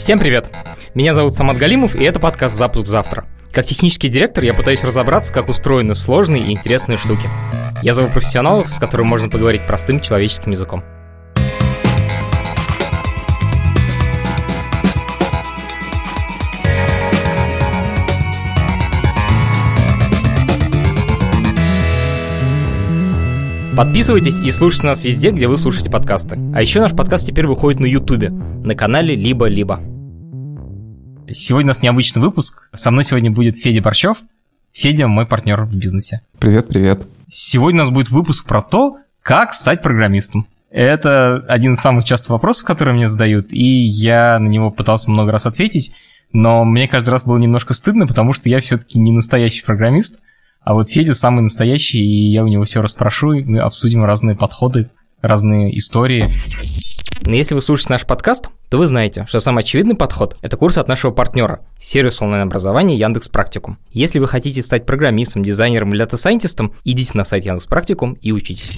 Всем привет! Меня зовут Самат Галимов, и это подкаст «Запуск завтра». Как технический директор я пытаюсь разобраться, как устроены сложные и интересные штуки. Я зову профессионалов, с которыми можно поговорить простым человеческим языком. Подписывайтесь и слушайте нас везде, где вы слушаете подкасты. А еще наш подкаст теперь выходит на Ютубе, на канале «Либо-либо». Сегодня у нас необычный выпуск. Со мной сегодня будет Федя Борчев. Федя мой партнер в бизнесе. Привет, привет. Сегодня у нас будет выпуск про то, как стать программистом. Это один из самых частых вопросов, которые мне задают, и я на него пытался много раз ответить, но мне каждый раз было немножко стыдно, потому что я все-таки не настоящий программист, а вот Федя самый настоящий, и я у него все расспрошу, и мы обсудим разные подходы, разные истории. Но если вы слушаете наш подкаст, то вы знаете, что самый очевидный подход – это курс от нашего партнера – сервис онлайн-образования Яндекс Практикум. Если вы хотите стать программистом, дизайнером или дата-сайентистом, идите на сайт Яндекс Практикум и учитесь.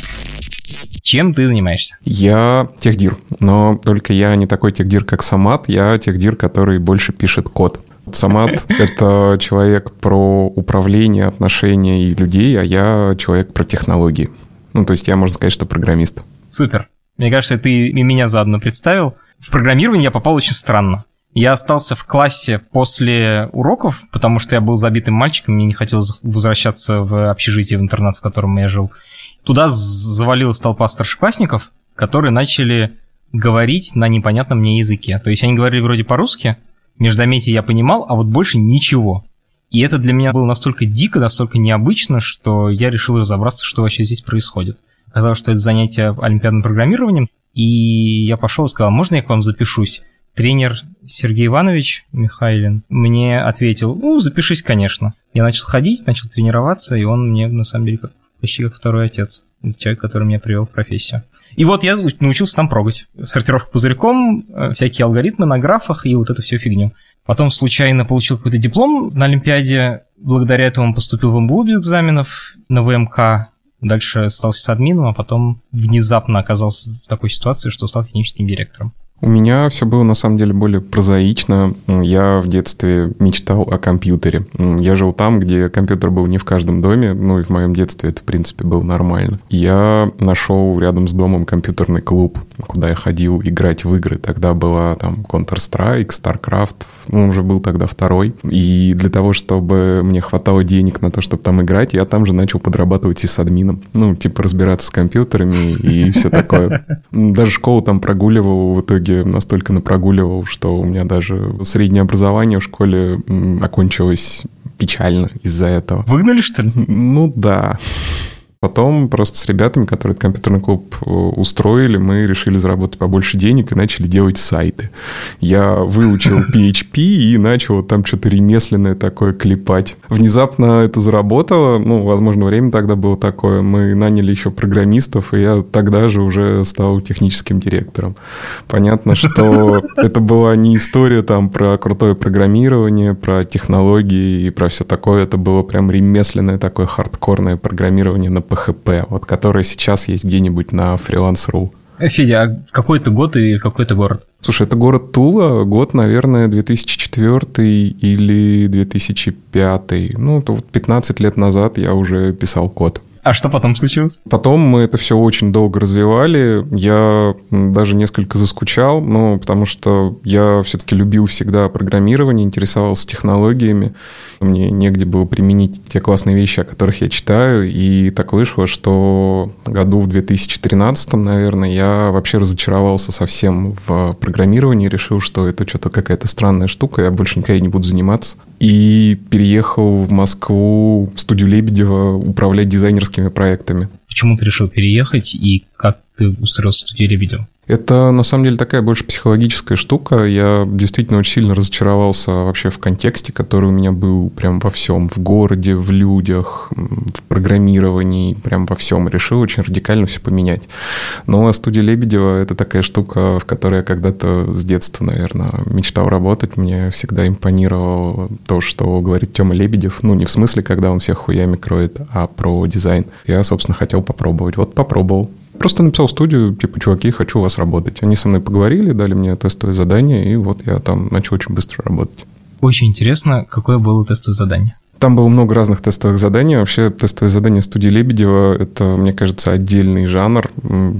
Чем ты занимаешься? Я техдир, но только я не такой техдир, как Самат, я техдир, который больше пишет код. Самат — это человек про управление, отношения и людей, а я человек про технологии. Ну, то есть я, можно сказать, что программист. Супер. Мне кажется, ты и меня заодно представил. В программирование я попал очень странно. Я остался в классе после уроков, потому что я был забитым мальчиком, мне не хотелось возвращаться в общежитие, в интернат, в котором я жил. Туда завалилась толпа старшеклассников, которые начали говорить на непонятном мне языке. То есть они говорили вроде по-русски, междометие я понимал, а вот больше ничего. И это для меня было настолько дико, настолько необычно, что я решил разобраться, что вообще здесь происходит. Оказалось, что это занятие олимпиадным программированием, и я пошел и сказал, можно я к вам запишусь? Тренер Сергей Иванович Михайлин мне ответил, ну, запишись, конечно. Я начал ходить, начал тренироваться, и он мне, на самом деле, как, почти как второй отец. Человек, который меня привел в профессию. И вот я научился там прогать. Сортировка пузырьком, э, всякие алгоритмы на графах и вот эту всю фигню. Потом случайно получил какой-то диплом на Олимпиаде. Благодаря этому поступил в МБУ без экзаменов на ВМК. Дальше стал с админом, а потом внезапно оказался в такой ситуации, что стал техническим директором. У меня все было на самом деле более прозаично. Я в детстве мечтал о компьютере. Я жил там, где компьютер был не в каждом доме, ну и в моем детстве это, в принципе, было нормально. Я нашел рядом с домом компьютерный клуб, куда я ходил играть в игры. Тогда была там Counter-Strike, StarCraft, ну, уже был тогда второй. И для того, чтобы мне хватало денег на то, чтобы там играть, я там же начал подрабатывать и с админом. Ну, типа разбираться с компьютерами и все такое. Даже школу там прогуливал в итоге итоге настолько напрогуливал, что у меня даже среднее образование в школе окончилось печально из-за этого. Выгнали, что ли? Ну да. Потом просто с ребятами, которые этот компьютерный клуб э, устроили, мы решили заработать побольше денег и начали делать сайты. Я выучил PHP и начал там что-то ремесленное такое клепать. Внезапно это заработало, ну, возможно, время тогда было такое. Мы наняли еще программистов, и я тогда же уже стал техническим директором. Понятно, что это была не история там про крутое программирование, про технологии и про все такое. Это было прям ремесленное такое хардкорное программирование на PHP, вот которая сейчас есть где-нибудь на freelance.ru. Федя, а какой это год и какой это город? Слушай, это город Тула, год, наверное, 2004 или 2005. Ну, вот 15 лет назад я уже писал код. А что потом случилось? Потом мы это все очень долго развивали. Я даже несколько заскучал, ну, потому что я все-таки любил всегда программирование, интересовался технологиями. Мне негде было применить те классные вещи, о которых я читаю. И так вышло, что году в 2013, наверное, я вообще разочаровался совсем в программировании, решил, что это что-то какая-то странная штука, я больше никогда не буду заниматься. И переехал в Москву в студию Лебедева управлять дизайнерским творческими проектами. Почему ты решил переехать и как ты устроился в студии Лебедева? Это на самом деле такая больше психологическая штука. Я действительно очень сильно разочаровался вообще в контексте, который у меня был прям во всем. В городе, в людях, в программировании, прям во всем. Решил очень радикально все поменять. Но студия Лебедева – это такая штука, в которой я когда-то с детства, наверное, мечтал работать. Мне всегда импонировало то, что говорит Тёма Лебедев. Ну, не в смысле, когда он всех хуями кроет, а про дизайн. Я, собственно, хотел попробовать. Вот попробовал просто написал в студию, типа, чуваки, хочу у вас работать. Они со мной поговорили, дали мне тестовое задание, и вот я там начал очень быстро работать. Очень интересно, какое было тестовое задание. Там было много разных тестовых заданий. Вообще, тестовые задания студии Лебедева – это, мне кажется, отдельный жанр.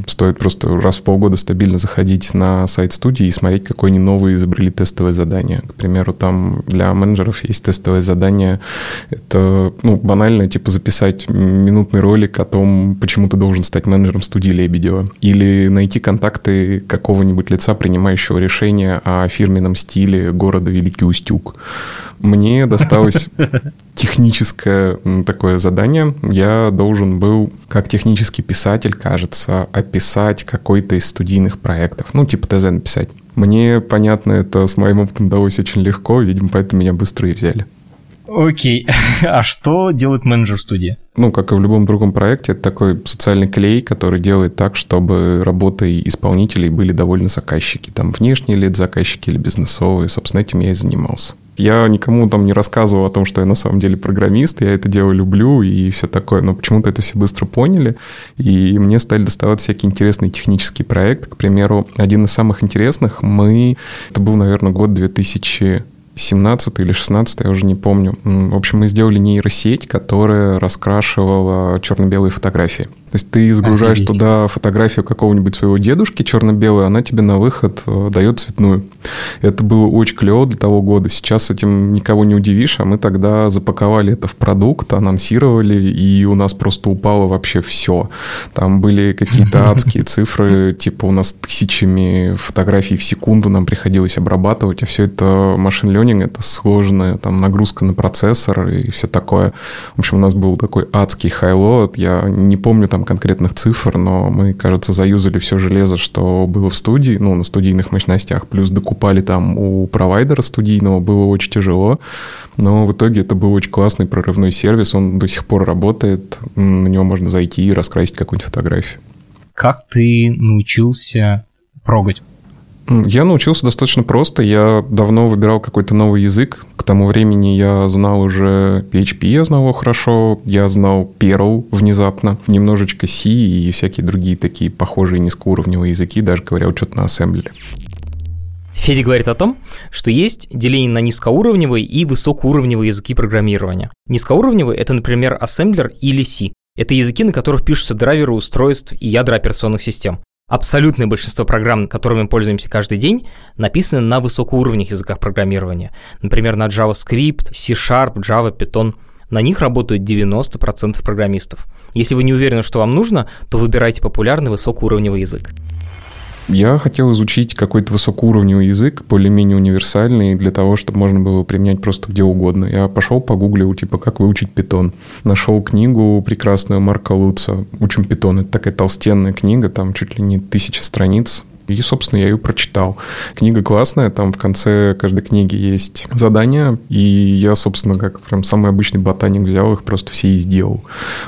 Стоит просто раз в полгода стабильно заходить на сайт студии и смотреть, какое они новые изобрели тестовое задание. К примеру, там для менеджеров есть тестовое задание. Это, ну, банально, типа записать минутный ролик о том, почему ты должен стать менеджером студии Лебедева. Или найти контакты какого-нибудь лица, принимающего решение о фирменном стиле города Великий Устюг. Мне досталось техническое такое задание. Я должен был, как технический писатель, кажется, описать какой-то из студийных проектов. Ну, типа ТЗ написать. Мне, понятно, это с моим опытом далось очень легко, видимо, поэтому меня быстро и взяли. Окей. А что делает менеджер студии? Ну, как и в любом другом проекте, это такой социальный клей, который делает так, чтобы работой исполнителей были довольны заказчики. Там внешние ли заказчики или бизнесовые. Собственно, этим я и занимался. Я никому там не рассказывал о том, что я на самом деле программист, я это дело люблю и все такое, но почему-то это все быстро поняли, и мне стали доставать всякие интересные технические проекты. К примеру, один из самых интересных мы... Это был, наверное, год 2000 17 или 16, я уже не помню. В общем, мы сделали нейросеть, которая раскрашивала черно-белые фотографии. То есть ты загружаешь Офигеть. туда фотографию какого-нибудь своего дедушки черно-белую, она тебе на выход э, дает цветную. Это было очень клево для того года. Сейчас этим никого не удивишь, а мы тогда запаковали это в продукт, анонсировали, и у нас просто упало вообще все. Там были какие-то адские цифры, типа у нас тысячами фотографий в секунду нам приходилось обрабатывать, а все это машин ленинг, это сложная там нагрузка на процессор и все такое. В общем, у нас был такой адский хайлот, я не помню там там конкретных цифр, но мы, кажется, заюзали все железо, что было в студии, ну, на студийных мощностях, плюс докупали там у провайдера студийного, было очень тяжело, но в итоге это был очень классный прорывной сервис, он до сих пор работает, на него можно зайти и раскрасить какую-нибудь фотографию. Как ты научился прогать? Я научился достаточно просто. Я давно выбирал какой-то новый язык. К тому времени я знал уже PHP, я знал его хорошо. Я знал Perl внезапно. Немножечко C и всякие другие такие похожие низкоуровневые языки, даже говоря что-то на ассемблере. Федя говорит о том, что есть деление на низкоуровневые и высокоуровневые языки программирования. Низкоуровневые — это, например, ассемблер или C. Это языки, на которых пишутся драйверы устройств и ядра операционных систем. Абсолютное большинство программ, которыми мы пользуемся каждый день, написаны на высокоуровневых языках программирования. Например, на JavaScript, C-Sharp, Java, Python. На них работают 90% программистов. Если вы не уверены, что вам нужно, то выбирайте популярный высокоуровневый язык. Я хотел изучить какой-то высокоуровневый язык, более-менее универсальный, для того, чтобы можно было применять просто где угодно. Я пошел погуглил, типа, как выучить питон. Нашел книгу прекрасную Марка Луца «Учим питон». Это такая толстенная книга, там чуть ли не тысяча страниц. И, собственно, я ее прочитал. Книга классная, там в конце каждой книги есть задания, и я, собственно, как прям самый обычный ботаник взял их, просто все и сделал.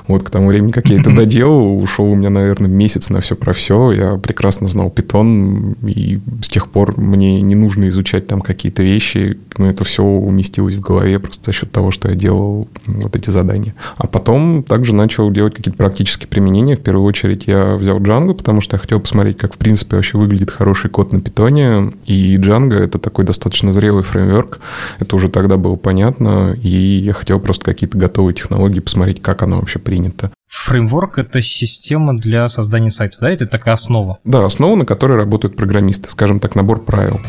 Вот к тому времени, как я это доделал, ушел у меня, наверное, месяц на все про все. Я прекрасно знал питон, и с тех пор мне не нужно изучать там какие-то вещи, но это все уместилось в голове просто за счет того, что я делал вот эти задания. А потом также начал делать какие-то практические применения. В первую очередь я взял Django, потому что я хотел посмотреть, как, в принципе, вообще выглядит хороший код на питоне, и Django — это такой достаточно зрелый фреймворк, это уже тогда было понятно, и я хотел просто какие-то готовые технологии посмотреть, как оно вообще принято. Фреймворк — это система для создания сайтов, да? Это такая основа? Да, основа, на которой работают программисты, скажем так, набор правил.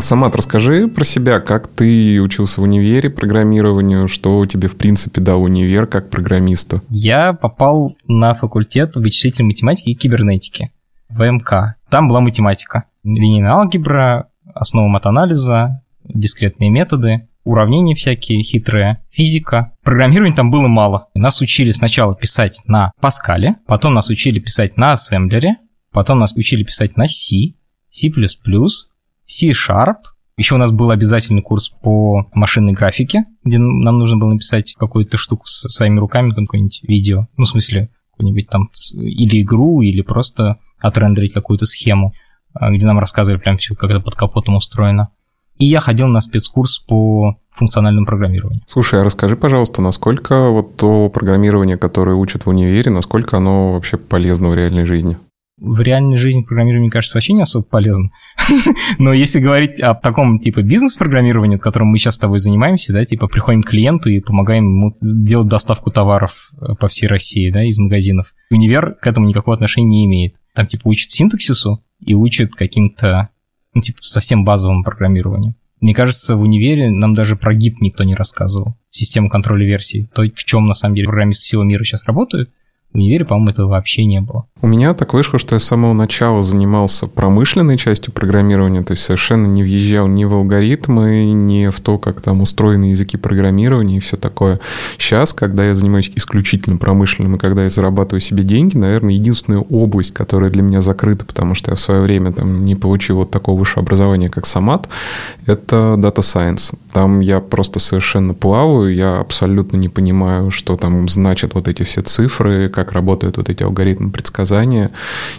Самат, расскажи про себя, как ты учился в универе программированию, что тебе, в принципе, дал универ как программисту? Я попал на факультет вычислительной математики и кибернетики, ВМК. Там была математика, линейная алгебра, основа матанализа, дискретные методы, уравнения всякие хитрые, физика. Программирования там было мало. Нас учили сначала писать на Паскале, потом нас учили писать на ассемблере, потом нас учили писать на C, C++, C-Sharp. Еще у нас был обязательный курс по машинной графике, где нам нужно было написать какую-то штуку со своими руками, там какое-нибудь видео, ну, в смысле, какую-нибудь там или игру, или просто отрендерить какую-то схему, а, где нам рассказывали прям все, как это под капотом устроено. и я ходил на спецкурс по функциональному программированию. Слушай, а расскажи, пожалуйста, насколько вот то программирование, которое учат в универе, насколько оно вообще полезно в реальной жизни? В реальной жизни программирование, мне кажется, вообще не особо полезно. Но если говорить о таком типа бизнес-программировании, которым мы сейчас с тобой занимаемся, да, типа приходим к клиенту и помогаем ему делать доставку товаров э, по всей России, да, из магазинов. Универ к этому никакого отношения не имеет. Там типа учат синтаксису и учат каким-то, ну, типа совсем базовому программированию. Мне кажется, в универе нам даже про гид никто не рассказывал. Систему контроля версий. То, в чем на самом деле программисты всего мира сейчас работают, в универе, по-моему, этого вообще не было. У меня так вышло, что я с самого начала занимался промышленной частью программирования, то есть совершенно не въезжал ни в алгоритмы, ни в то, как там устроены языки программирования и все такое. Сейчас, когда я занимаюсь исключительно промышленным, и когда я зарабатываю себе деньги, наверное, единственная область, которая для меня закрыта, потому что я в свое время там не получил вот такого высшего образования, как Самат, это Data Science. Там я просто совершенно плаваю, я абсолютно не понимаю, что там значат вот эти все цифры, как работают вот эти алгоритмы предсказания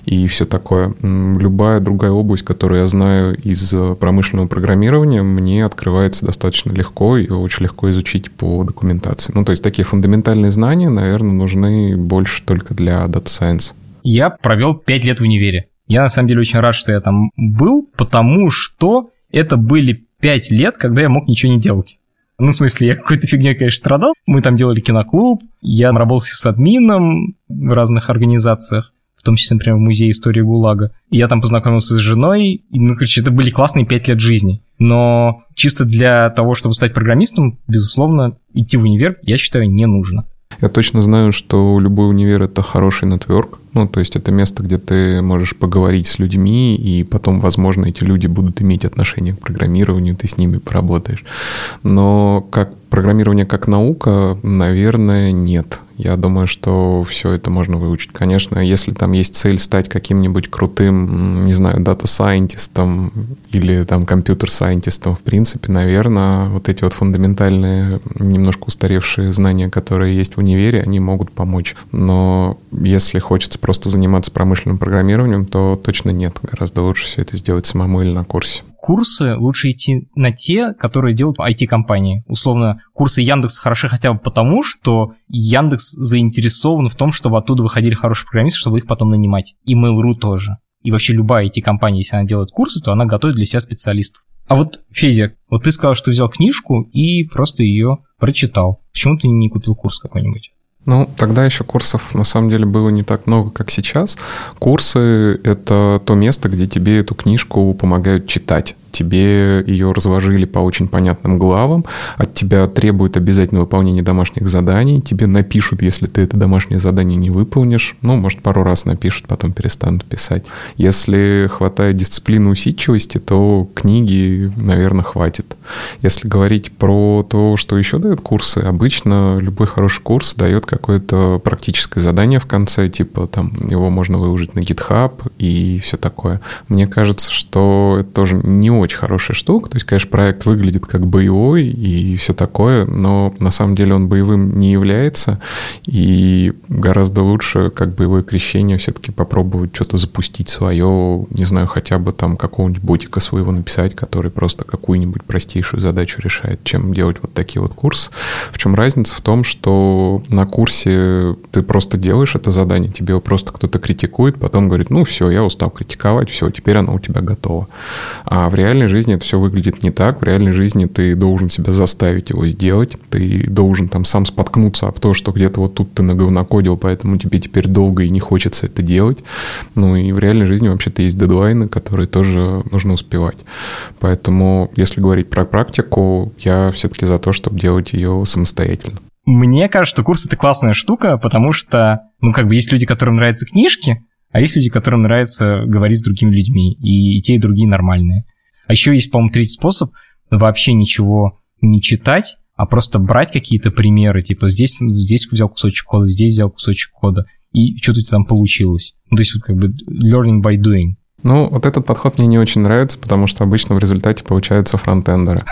и все такое. Любая другая область, которую я знаю из э, промышленного программирования, мне открывается достаточно легко и очень легко изучить по документации. Ну, то есть такие фундаментальные знания, наверное, нужны больше только для Data Science. Я провел 5 лет в универе. Я на самом деле очень рад, что я там был, потому что это были 5 лет, когда я мог ничего не делать. Ну, в смысле, я какой-то фигней, конечно, страдал. Мы там делали киноклуб, я работал с админом в разных организациях, в том числе, например, в Музее истории ГУЛАГа. И я там познакомился с женой, и, ну, короче, это были классные пять лет жизни. Но чисто для того, чтобы стать программистом, безусловно, идти в универ, я считаю, не нужно. Я точно знаю, что любой универ — это хороший нетворк, ну, то есть это место, где ты можешь поговорить с людьми, и потом, возможно, эти люди будут иметь отношение к программированию, ты с ними поработаешь. Но как программирование как наука, наверное, нет. Я думаю, что все это можно выучить. Конечно, если там есть цель стать каким-нибудь крутым, не знаю, дата-сайентистом или там компьютер-сайентистом, в принципе, наверное, вот эти вот фундаментальные, немножко устаревшие знания, которые есть в универе, они могут помочь. Но если хочется просто заниматься промышленным программированием, то точно нет. Гораздо лучше все это сделать самому или на курсе курсы лучше идти на те, которые делают IT-компании. Условно, курсы Яндекс хороши хотя бы потому, что Яндекс заинтересован в том, чтобы оттуда выходили хорошие программисты, чтобы их потом нанимать. И Mail.ru тоже. И вообще любая IT-компания, если она делает курсы, то она готовит для себя специалистов. А вот, Федя, вот ты сказал, что взял книжку и просто ее прочитал. Почему ты не купил курс какой-нибудь? Ну, тогда еще курсов на самом деле было не так много, как сейчас. Курсы — это то место, где тебе эту книжку помогают читать тебе ее разложили по очень понятным главам, от тебя требуют обязательно выполнения домашних заданий, тебе напишут, если ты это домашнее задание не выполнишь, ну, может, пару раз напишут, потом перестанут писать. Если хватает дисциплины усидчивости, то книги, наверное, хватит. Если говорить про то, что еще дают курсы, обычно любой хороший курс дает какое-то практическое задание в конце, типа там его можно выложить на GitHub и все такое. Мне кажется, что это тоже не очень хорошая штука. То есть, конечно, проект выглядит как боевой и все такое, но на самом деле он боевым не является. И гораздо лучше, как боевое крещение, все-таки попробовать что-то запустить свое, не знаю, хотя бы там какого-нибудь ботика своего написать, который просто какую-нибудь простейшую задачу решает, чем делать вот такие вот курсы. В чем разница? В том, что на курсе ты просто делаешь это задание, тебе его просто кто-то критикует, потом говорит, ну все, я устал критиковать, все, теперь оно у тебя готово. А в реальности реальной жизни это все выглядит не так. В реальной жизни ты должен себя заставить его сделать. Ты должен там сам споткнуться об то, что где-то вот тут ты наговнокодил, поэтому тебе теперь долго и не хочется это делать. Ну и в реальной жизни вообще-то есть дедлайны, которые тоже нужно успевать. Поэтому, если говорить про практику, я все-таки за то, чтобы делать ее самостоятельно. Мне кажется, что курс — это классная штука, потому что, ну, как бы есть люди, которым нравятся книжки, а есть люди, которым нравится говорить с другими людьми, и, и те, и другие нормальные. А еще есть, по-моему, третий способ вообще ничего не читать, а просто брать какие-то примеры, типа здесь, здесь взял кусочек кода, здесь взял кусочек кода, и что-то у тебя там получилось. Ну, то есть вот как бы learning by doing. Ну, вот этот подход мне не очень нравится, потому что обычно в результате получаются фронтендеры.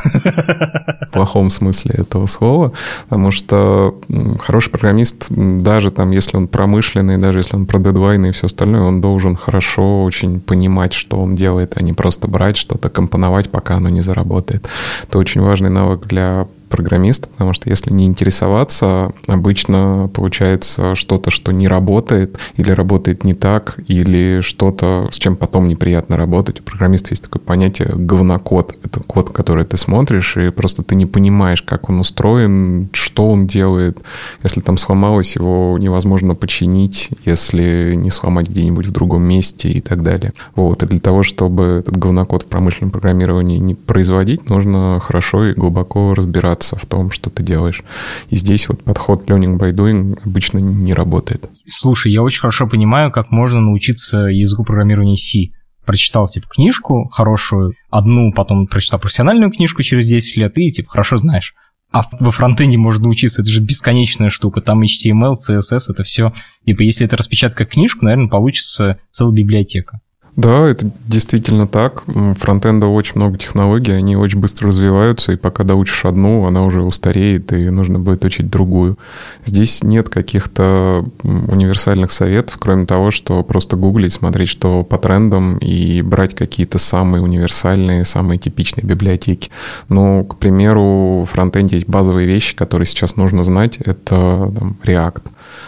В плохом смысле этого слова. Потому что хороший программист, даже там, если он промышленный, даже если он про дедлайны и все остальное, он должен хорошо очень понимать, что он делает, а не просто брать что-то, компоновать, пока оно не заработает. Это очень важный навык для программиста, потому что если не интересоваться, обычно получается что-то, что не работает, или работает не так, или что-то, с чем потом неприятно работать. У программиста есть такое понятие говнокод. Это код, который ты смотришь, и просто ты не понимаешь, как он устроен, что он делает. Если там сломалось, его невозможно починить, если не сломать где-нибудь в другом месте и так далее. Вот. И для того, чтобы этот говнокод в промышленном программировании не производить, нужно хорошо и глубоко разбираться разбираться в том, что ты делаешь. И здесь вот подход learning by doing обычно не работает. Слушай, я очень хорошо понимаю, как можно научиться языку программирования C. Прочитал, типа, книжку хорошую, одну, потом прочитал профессиональную книжку через 10 лет, и, типа, хорошо знаешь. А во фронтенде можно учиться, это же бесконечная штука. Там HTML, CSS, это все. Типа, если это распечатать как книжку, наверное, получится целая библиотека. Да, это действительно так. Фронтенда очень много технологий, они очень быстро развиваются, и пока доучишь одну, она уже устареет, и нужно будет учить другую. Здесь нет каких-то универсальных советов, кроме того, что просто гуглить, смотреть, что по трендам, и брать какие-то самые универсальные, самые типичные библиотеки. Ну, к примеру, в фронтенде есть базовые вещи, которые сейчас нужно знать. Это там, React.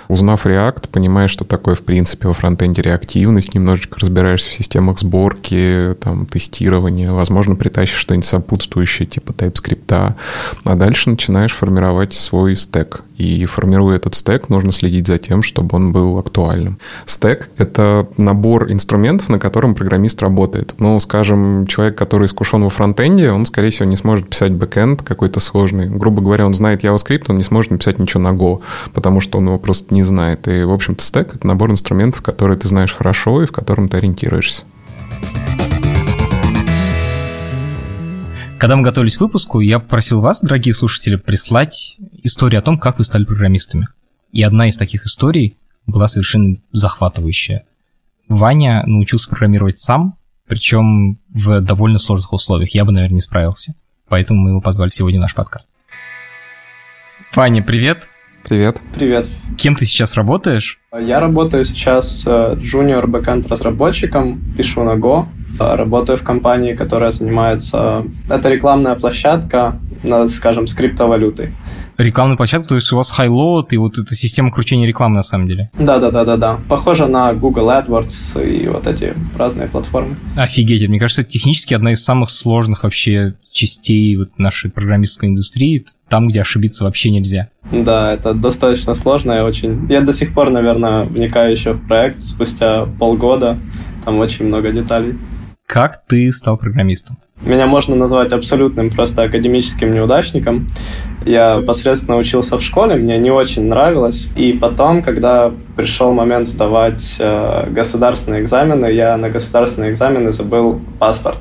Узнав React, понимаешь, что такое, в принципе, во фронтенде реактивность, немножечко разбираешься в системах сборки, там, тестирования, возможно, притащишь что-нибудь сопутствующее, типа TypeScript, а дальше начинаешь формировать свой стек. И формируя этот стек, нужно следить за тем, чтобы он был актуальным. Стек — это набор инструментов, на котором программист работает. Ну, скажем, человек, который искушен во фронтенде, он, скорее всего, не сможет писать бэкенд какой-то сложный. Грубо говоря, он знает JavaScript, он не сможет написать ничего на Go, потому что он его просто не знает. И, в общем-то, стек — это набор инструментов, которые ты знаешь хорошо и в котором ты ориентируешься. Когда мы готовились к выпуску, я попросил вас, дорогие слушатели, прислать историю о том, как вы стали программистами. И одна из таких историй была совершенно захватывающая. Ваня научился программировать сам, причем в довольно сложных условиях. Я бы, наверное, не справился. Поэтому мы его позвали сегодня в наш подкаст. Ваня, привет. Привет. Привет. Кем ты сейчас работаешь? Я работаю сейчас junior backend разработчиком, пишу на Go, работаю в компании, которая занимается... Это рекламная площадка, скажем, с криптовалютой рекламную площадку, то есть у вас high-load и вот эта система кручения рекламы на самом деле. Да-да-да-да-да. Похоже на Google AdWords и вот эти разные платформы. Офигеть, мне кажется, это технически одна из самых сложных вообще частей вот нашей программистской индустрии, там, где ошибиться вообще нельзя. Да, это достаточно сложно, я очень... Я до сих пор, наверное, вникаю еще в проект спустя полгода, там очень много деталей. Как ты стал программистом? Меня можно назвать абсолютным просто академическим неудачником. Я посредственно учился в школе, мне не очень нравилось. И потом, когда пришел момент сдавать э, государственные экзамены, я на государственные экзамены забыл паспорт.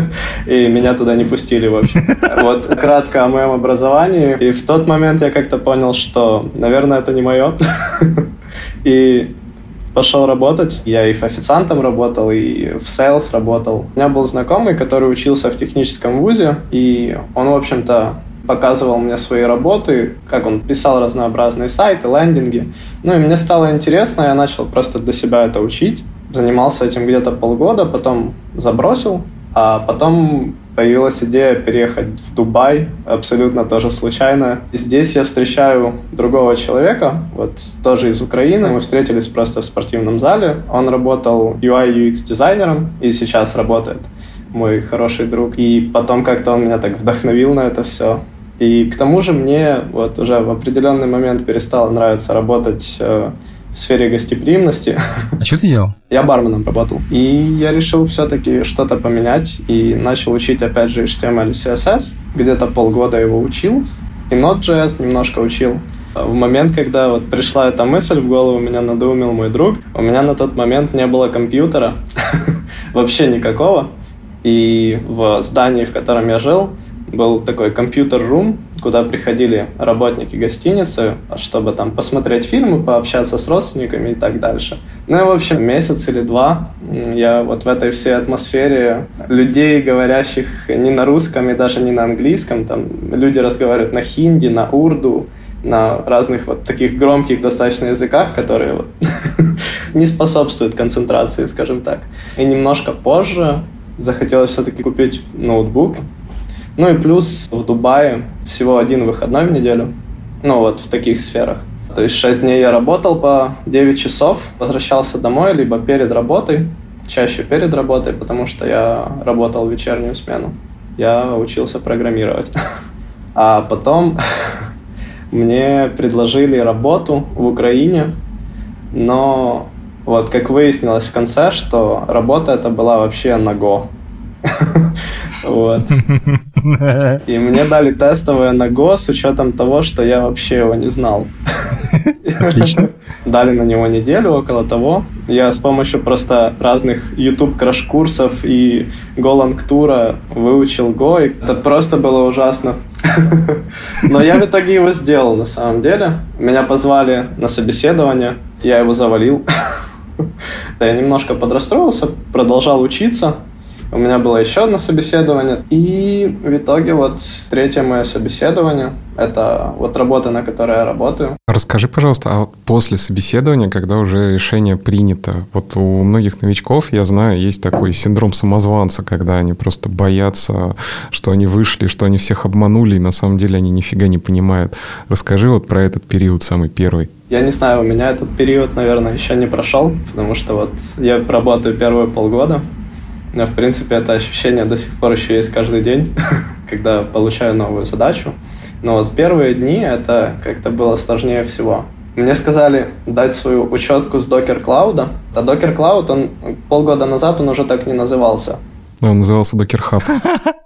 И меня туда не пустили, в общем. Вот кратко о моем образовании. И в тот момент я как-то понял, что, наверное, это не мое. И пошел работать. Я и официантом работал, и в sales работал. У меня был знакомый, который учился в техническом вузе, и он, в общем-то, показывал мне свои работы, как он писал разнообразные сайты, лендинги. Ну и мне стало интересно, я начал просто для себя это учить. Занимался этим где-то полгода, потом забросил, а потом появилась идея переехать в Дубай, абсолютно тоже случайно. И здесь я встречаю другого человека, вот тоже из Украины. Мы встретились просто в спортивном зале. Он работал UI UX дизайнером и сейчас работает мой хороший друг. И потом как-то он меня так вдохновил на это все. И к тому же мне вот уже в определенный момент перестало нравиться работать э, сфере гостеприимности. А что ты делал? Я барменом работал. И я решил все-таки что-то поменять и начал учить, опять же, HTML и CSS. Где-то полгода его учил. И Node.js немножко учил. В момент, когда вот пришла эта мысль в голову, меня надоумил мой друг. У меня на тот момент не было компьютера, вообще никакого. И в здании, в котором я жил, был такой компьютер-рум, куда приходили работники гостиницы, чтобы там посмотреть фильмы, пообщаться с родственниками и так дальше. Ну и, в общем, месяц или два я вот в этой всей атмосфере людей, говорящих не на русском и даже не на английском, там люди разговаривают на хинди, на урду, на разных вот таких громких достаточно языках, которые вот не способствуют концентрации, скажем так. И немножко позже захотелось все-таки купить ноутбук. Ну и плюс в Дубае всего один выходной в неделю. Ну вот в таких сферах. То есть 6 дней я работал по 9 часов, возвращался домой либо перед работой, чаще перед работой, потому что я работал в вечернюю смену. Я учился программировать. А потом мне предложили работу в Украине, но вот как выяснилось в конце, что работа это была вообще на Go. Вот. И мне дали тестовое на Go с учетом того, что я вообще его не знал. Отлично. Дали на него неделю, около того. Я с помощью просто разных YouTube краш-курсов и Golang тура выучил Go, и это просто было ужасно. Но я в итоге его сделал на самом деле. Меня позвали на собеседование, я его завалил. Я немножко подрастроился, продолжал учиться, у меня было еще одно собеседование. И в итоге вот третье мое собеседование – это вот работа, на которой я работаю. Расскажи, пожалуйста, а вот после собеседования, когда уже решение принято, вот у многих новичков, я знаю, есть такой синдром самозванца, когда они просто боятся, что они вышли, что они всех обманули, и на самом деле они нифига не понимают. Расскажи вот про этот период самый первый. Я не знаю, у меня этот период, наверное, еще не прошел, потому что вот я работаю первые полгода, но, в принципе, это ощущение до сих пор еще есть каждый день, когда получаю новую задачу. Но вот первые дни это как-то было сложнее всего. Мне сказали дать свою учетку с Docker Cloud. А Docker Cloud, он полгода назад он уже так не назывался. Он назывался Docker Hub.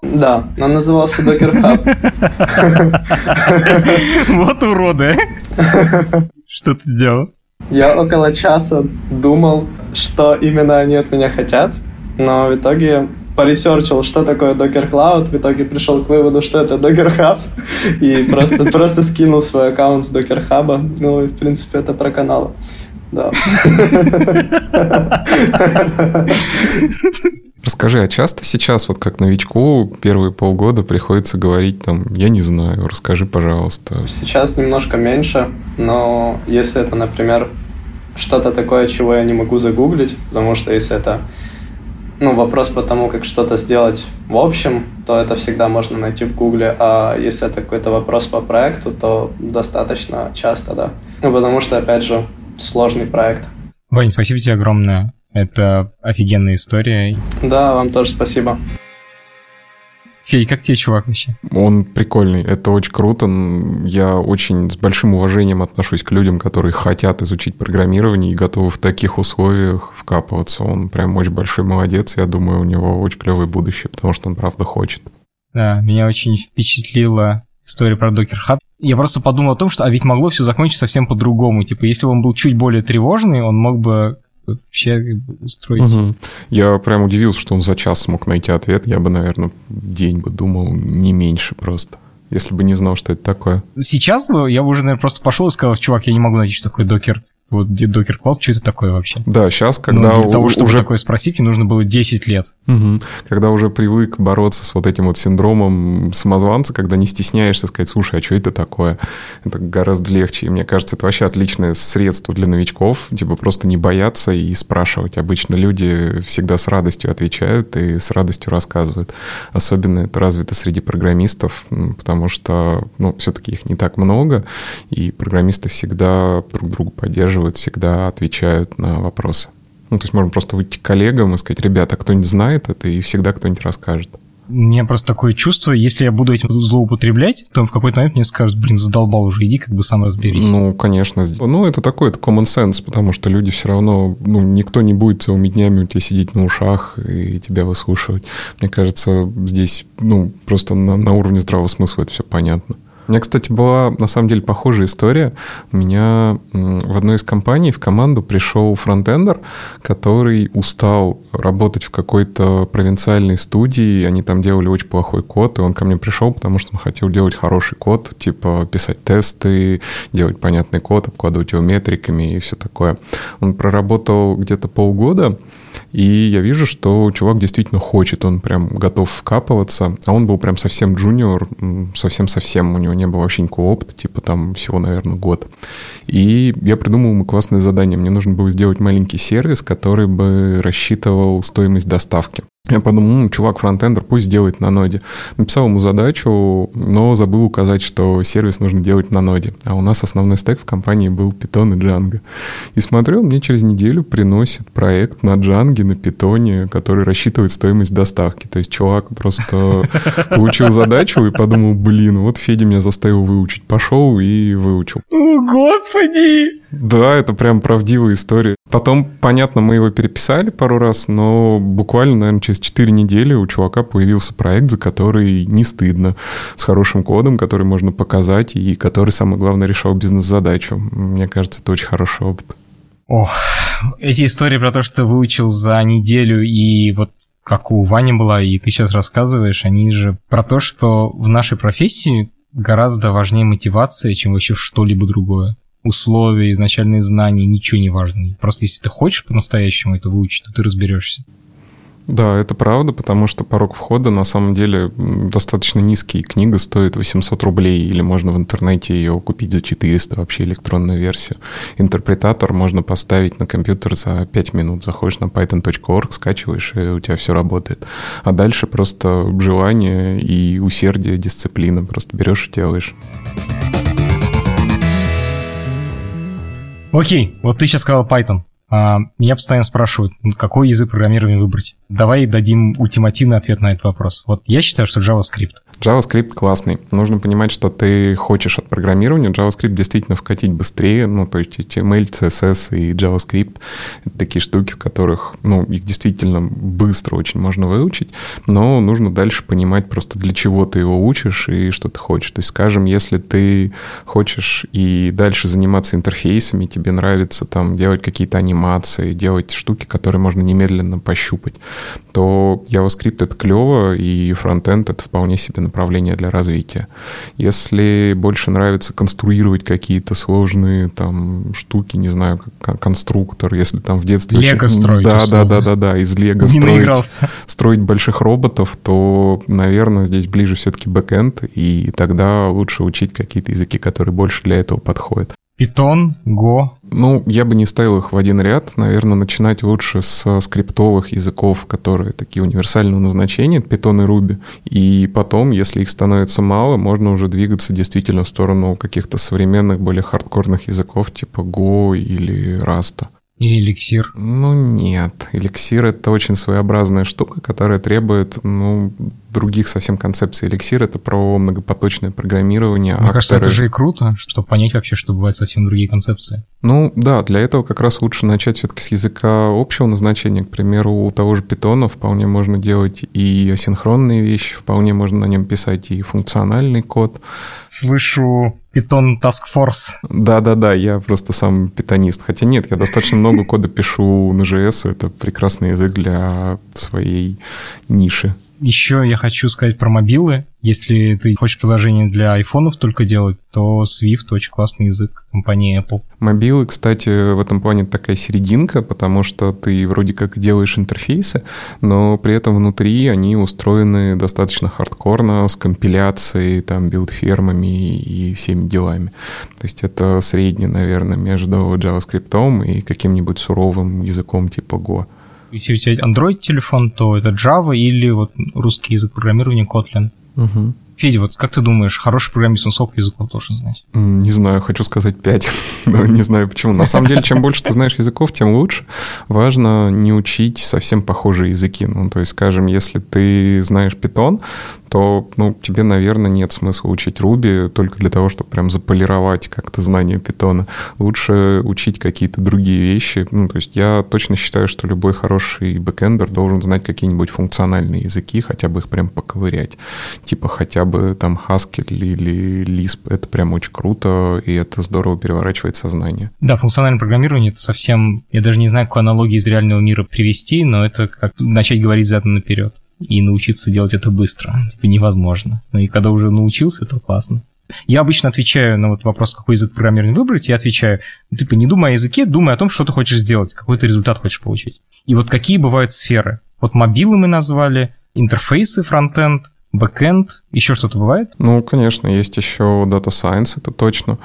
Да, он назывался Docker Hub. Вот уроды. Что ты сделал? Я около часа думал, что именно они от меня хотят но в итоге поресерчил, что такое Docker Cloud, в итоге пришел к выводу, что это Docker Hub, и просто, просто скинул свой аккаунт с Docker Hub. Ну, и, в принципе, это про канал. Да. Расскажи, а часто сейчас, вот как новичку, первые полгода приходится говорить там, я не знаю, расскажи, пожалуйста. Сейчас немножко меньше, но если это, например, что-то такое, чего я не могу загуглить, потому что если это ну, вопрос по тому, как что-то сделать в общем, то это всегда можно найти в Гугле, а если это какой-то вопрос по проекту, то достаточно часто, да. Ну, потому что, опять же, сложный проект. Вань, спасибо тебе огромное. Это офигенная история. Да, вам тоже спасибо. Фей, как тебе чувак вообще? Он прикольный, это очень круто. Я очень с большим уважением отношусь к людям, которые хотят изучить программирование и готовы в таких условиях вкапываться. Он прям очень большой молодец. Я думаю, у него очень клевое будущее, потому что он правда хочет. Да, меня очень впечатлила история про Docker Hub. Я просто подумал о том, что а ведь могло все закончиться совсем по-другому. Типа, если бы он был чуть более тревожный, он мог бы вообще строить. Угу. Я прям удивился, что он за час смог найти ответ. Я бы, наверное, день бы думал, не меньше просто если бы не знал, что это такое. Сейчас бы я бы уже, наверное, просто пошел и сказал, чувак, я не могу найти, что такое докер. Вот Docker Cloud, что это такое вообще? Да, сейчас, ну, когда... Ну, для того, чтобы уже... такое спросить, мне нужно было 10 лет. Угу. Когда уже привык бороться с вот этим вот синдромом самозванца, когда не стесняешься сказать, слушай, а что это такое? Это гораздо легче. И мне кажется, это вообще отличное средство для новичков. Типа просто не бояться и спрашивать. Обычно люди всегда с радостью отвечают и с радостью рассказывают. Особенно это развито среди программистов, потому что, ну, все-таки их не так много, и программисты всегда друг друга поддерживают поддерживают, всегда отвечают на вопросы. Ну, то есть можно просто выйти к коллегам и сказать, ребята, кто-нибудь знает это, и всегда кто-нибудь расскажет. У меня просто такое чувство, если я буду этим злоупотреблять, то в какой-то момент мне скажут, блин, задолбал уже, иди как бы сам разберись. Ну, конечно. Ну, это такой это common sense, потому что люди все равно, ну, никто не будет целыми днями у тебя сидеть на ушах и тебя выслушивать. Мне кажется, здесь, ну, просто на, на уровне здравого смысла это все понятно. У меня, кстати, была на самом деле похожая история. У меня в одной из компаний в команду пришел фронтендер, который устал работать в какой-то провинциальной студии. Они там делали очень плохой код, и он ко мне пришел, потому что он хотел делать хороший код, типа писать тесты, делать понятный код, обкладывать его метриками и все такое. Он проработал где-то полгода, и я вижу, что чувак действительно хочет, он прям готов вкапываться, а он был прям совсем джуниор, совсем-совсем, у него не было вообще никакого опыта, типа там всего, наверное, год. И я придумал ему классное задание. Мне нужно было сделать маленький сервис, который бы рассчитывал стоимость доставки. Я подумал, ну, чувак, фронтендер, пусть делает на ноде. Написал ему задачу, но забыл указать, что сервис нужно делать на ноде. А у нас основной стек в компании был Python и Django. И смотрю, мне через неделю приносит проект на Django, на Python, который рассчитывает стоимость доставки. То есть чувак просто получил задачу и подумал, блин, вот Федя меня заставил выучить. Пошел и выучил. О, господи! Да, это прям правдивая история. Потом, понятно, мы его переписали пару раз, но буквально, наверное, через 4 недели у чувака появился проект, за который не стыдно, с хорошим кодом, который можно показать и который, самое главное, решал бизнес-задачу. Мне кажется, это очень хороший опыт. Ох, эти истории про то, что ты выучил за неделю и вот как у Вани была, и ты сейчас рассказываешь, они же про то, что в нашей профессии гораздо важнее мотивация, чем вообще что-либо другое. Условия, изначальные знания, ничего не важно. Просто если ты хочешь по-настоящему это выучить, то ты разберешься. Да, это правда, потому что порог входа на самом деле достаточно низкий. Книга стоит 800 рублей, или можно в интернете ее купить за 400, вообще электронную версию. Интерпретатор можно поставить на компьютер за 5 минут. Заходишь на python.org, скачиваешь, и у тебя все работает. А дальше просто желание и усердие, дисциплина. Просто берешь и делаешь. Окей, вот ты сейчас сказал Python. А, меня постоянно спрашивают, какой язык программирования выбрать. Давай дадим ультимативный ответ на этот вопрос. Вот я считаю, что JavaScript. JavaScript классный. Нужно понимать, что ты хочешь от программирования. JavaScript действительно вкатить быстрее. Ну, то есть HTML, CSS и JavaScript — это такие штуки, в которых, ну, их действительно быстро очень можно выучить, но нужно дальше понимать просто, для чего ты его учишь и что ты хочешь. То есть, скажем, если ты хочешь и дальше заниматься интерфейсами, тебе нравится там делать какие-то анимации, делать штуки, которые можно немедленно пощупать, то JavaScript — это клево, и фронтенд — это вполне себе направление для развития. Если больше нравится конструировать какие-то сложные там штуки, не знаю, конструктор, если там в детстве... Лего очень... строить, Да, да, да, да, да, из Лего Не строить, наигрался. строить больших роботов, то, наверное, здесь ближе все-таки бэкэнд, и тогда лучше учить какие-то языки, которые больше для этого подходят. Python, Go. Ну, я бы не ставил их в один ряд. Наверное, начинать лучше с скриптовых языков, которые такие универсального назначения, Python и Ruby. И потом, если их становится мало, можно уже двигаться действительно в сторону каких-то современных, более хардкорных языков, типа Go или Rust. Или эликсир? Ну, нет. Эликсир — это очень своеобразная штука, которая требует, ну, других совсем концепций. Эликсир — это про многопоточное программирование. Мне акторы... кажется, это же и круто, чтобы понять вообще, что бывают совсем другие концепции. Ну, да, для этого как раз лучше начать все-таки с языка общего назначения. К примеру, у того же питона вполне можно делать и асинхронные вещи, вполне можно на нем писать и функциональный код. Слышу Python Task Force. Да-да-да, я просто сам питонист. Хотя нет, я достаточно много кода пишу на JS. Это прекрасный язык для своей ниши. Еще я хочу сказать про мобилы. Если ты хочешь приложение для айфонов только делать, то Swift очень классный язык компании Apple. Мобилы, кстати, в этом плане такая серединка, потому что ты вроде как делаешь интерфейсы, но при этом внутри они устроены достаточно хардкорно, с компиляцией, там, билд-фермами и всеми делами. То есть это среднее, наверное, между JavaScript и каким-нибудь суровым языком типа Go. Если у тебя Android-телефон, то это Java или вот русский язык программирования Kotlin. Угу. Федя, вот как ты думаешь, хороший программист, он сколько языков должен знать? Не знаю, хочу сказать 5, но не знаю почему. На самом деле, чем больше ты знаешь языков, тем лучше. Важно не учить совсем похожие языки. Ну, то есть, скажем, если ты знаешь Python, то, ну, тебе, наверное, нет смысла учить Ruby только для того, чтобы прям заполировать как-то знания питона. Лучше учить какие-то другие вещи. Ну, то есть я точно считаю, что любой хороший бэкэндер должен знать какие-нибудь функциональные языки, хотя бы их прям поковырять. Типа хотя бы там Haskell или Lisp. Это прям очень круто, и это здорово переворачивает сознание. Да, функциональное программирование — это совсем... Я даже не знаю, какую аналогию из реального мира привести, но это как начать говорить задом наперед и научиться делать это быстро. Типа невозможно. Но и когда уже научился, то классно. Я обычно отвечаю на вот вопрос, какой язык программирования выбрать, я отвечаю, ну, типа, не думай о языке, думай о том, что ты хочешь сделать, какой ты результат хочешь получить. И вот какие бывают сферы. Вот мобилы мы назвали, интерфейсы, фронтенд, бэкенд, еще что-то бывает? Ну, конечно, есть еще Data Science, это точно.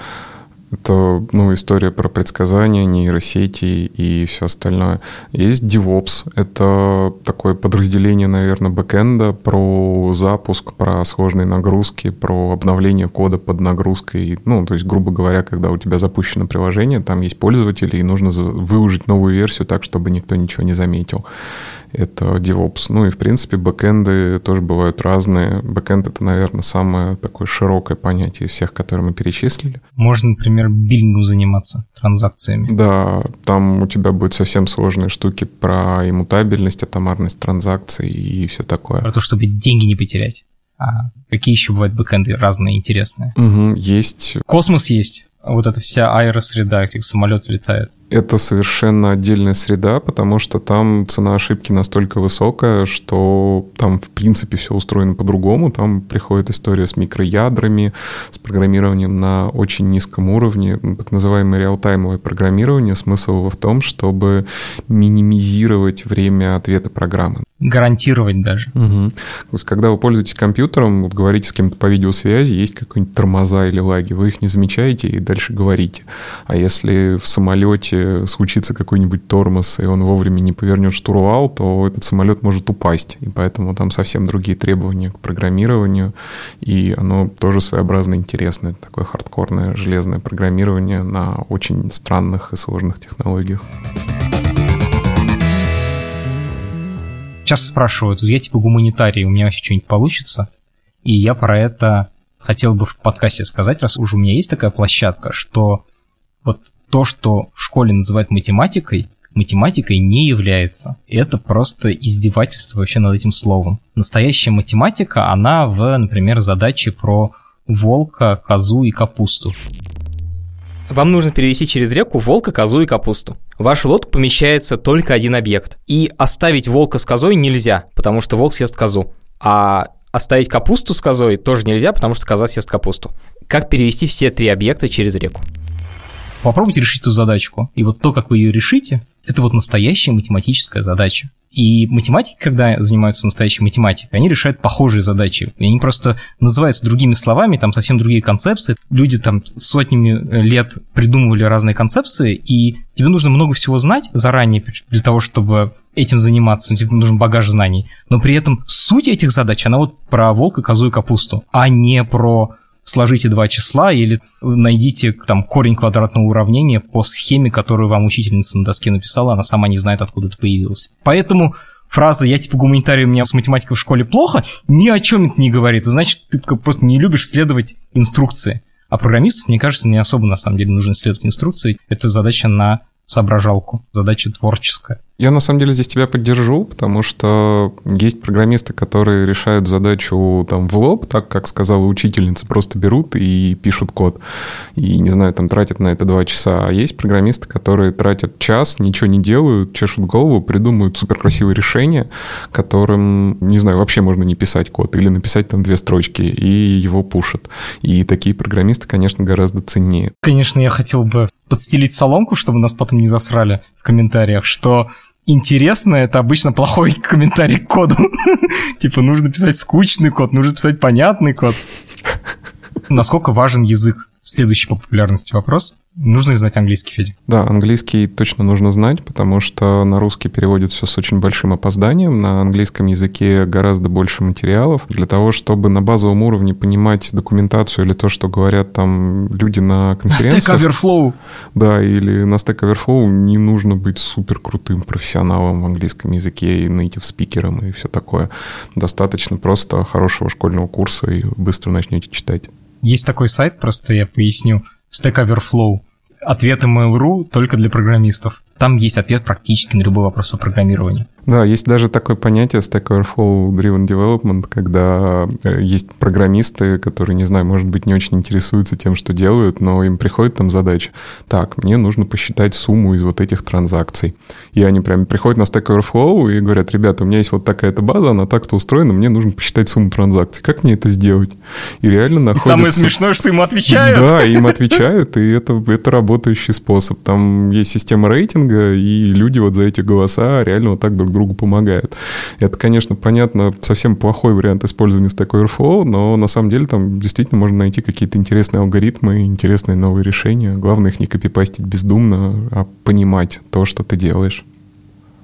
Это ну, история про предсказания, нейросети и все остальное. Есть DevOps. Это такое подразделение, наверное, бэкэнда про запуск, про сложные нагрузки, про обновление кода под нагрузкой. Ну, то есть, грубо говоря, когда у тебя запущено приложение, там есть пользователи, и нужно выложить новую версию так, чтобы никто ничего не заметил это DevOps. Ну и, в принципе, бэкэнды тоже бывают разные. Бэкэнд — это, наверное, самое такое широкое понятие из всех, которые мы перечислили. Можно, например, биллингом заниматься, транзакциями. Да, там у тебя будут совсем сложные штуки про иммутабельность, атомарность транзакций и все такое. Про то, чтобы деньги не потерять. А какие еще бывают бэкэнды разные, интересные? Угу, есть. Космос есть. Вот эта вся аэросреда, эти самолеты летают это совершенно отдельная среда, потому что там цена ошибки настолько высокая, что там, в принципе, все устроено по-другому. Там приходит история с микроядрами, с программированием на очень низком уровне, так называемое реалтаймовое программирование. Смысл его в том, чтобы минимизировать время ответа программы. Гарантировать даже. Угу. То есть, когда вы пользуетесь компьютером, вот говорите с кем-то по видеосвязи, есть какие-нибудь тормоза или лаги, вы их не замечаете и дальше говорите. А если в самолете случится какой-нибудь тормоз, и он вовремя не повернет штурвал, то этот самолет может упасть. И поэтому там совсем другие требования к программированию, и оно тоже своеобразно интересное. Такое хардкорное железное программирование на очень странных и сложных технологиях. Сейчас спрашивают, я типа гуманитарий, у меня вообще что-нибудь получится? И я про это хотел бы в подкасте сказать, раз уже у меня есть такая площадка, что вот то, что в школе называют математикой, математикой не является. Это просто издевательство вообще над этим словом. Настоящая математика, она в, например, задаче про волка, козу и капусту. Вам нужно перевести через реку волка, козу и капусту. В вашу лодку помещается только один объект. И оставить волка с козой нельзя, потому что волк съест козу. А оставить капусту с козой тоже нельзя, потому что коза съест капусту. Как перевести все три объекта через реку? Попробуйте решить эту задачку. И вот то, как вы ее решите, это вот настоящая математическая задача. И математики, когда занимаются настоящей математикой, они решают похожие задачи. И они просто называются другими словами, там совсем другие концепции. Люди там сотнями лет придумывали разные концепции, и тебе нужно много всего знать заранее для того, чтобы этим заниматься, тебе нужен багаж знаний. Но при этом суть этих задач, она вот про волка, козу и капусту, а не про сложите два числа или найдите там корень квадратного уравнения по схеме, которую вам учительница на доске написала, она сама не знает, откуда это появилось. Поэтому фраза «я типа гуманитарий, у меня с математикой в школе плохо» ни о чем это не говорит. Значит, ты просто не любишь следовать инструкции. А программистов, мне кажется, не особо на самом деле нужно следовать инструкции. Это задача на соображалку, задача творческая. Я на самом деле здесь тебя поддержу, потому что есть программисты, которые решают задачу там в лоб, так как сказала учительница, просто берут и пишут код. И, не знаю, там тратят на это два часа. А есть программисты, которые тратят час, ничего не делают, чешут голову, придумывают суперкрасивое решение, которым, не знаю, вообще можно не писать код или написать там две строчки, и его пушат. И такие программисты, конечно, гораздо ценнее. Конечно, я хотел бы подстелить соломку, чтобы нас потом не засрали в комментариях, что интересно, это обычно плохой комментарий к коду. Типа, нужно писать скучный код, нужно писать понятный код. Насколько важен язык? Следующий по популярности вопрос. Нужно ли знать английский, Федя? Да, английский точно нужно знать, потому что на русский переводят все с очень большим опозданием. На английском языке гораздо больше материалов. Для того, чтобы на базовом уровне понимать документацию или то, что говорят там люди на конференциях... На Stack Overflow. Да, или на Stack Overflow не нужно быть супер крутым профессионалом в английском языке и native спикером и все такое. Достаточно просто хорошего школьного курса и быстро начнете читать. Есть такой сайт, просто я поясню, Stack Overflow. Ответы Mail.ru только для программистов. Там есть ответ практически на любой вопрос по программированию. Да, есть даже такое понятие Stack Overflow Driven Development, когда э, есть программисты, которые, не знаю, может быть, не очень интересуются тем, что делают, но им приходит там задача, так, мне нужно посчитать сумму из вот этих транзакций. И они прям приходят на Stack Overflow и говорят, ребята, у меня есть вот такая-то база, она так-то устроена, мне нужно посчитать сумму транзакций. Как мне это сделать? И реально находится... И самое смешное, что им отвечают. Да, им отвечают, и это, это работающий способ. Там есть система рейтинга, и люди вот за эти голоса реально вот так друг другу помогают. Это, конечно, понятно, совсем плохой вариант использования Stack Overflow, но на самом деле там действительно можно найти какие-то интересные алгоритмы, интересные новые решения. Главное их не копипастить бездумно, а понимать то, что ты делаешь.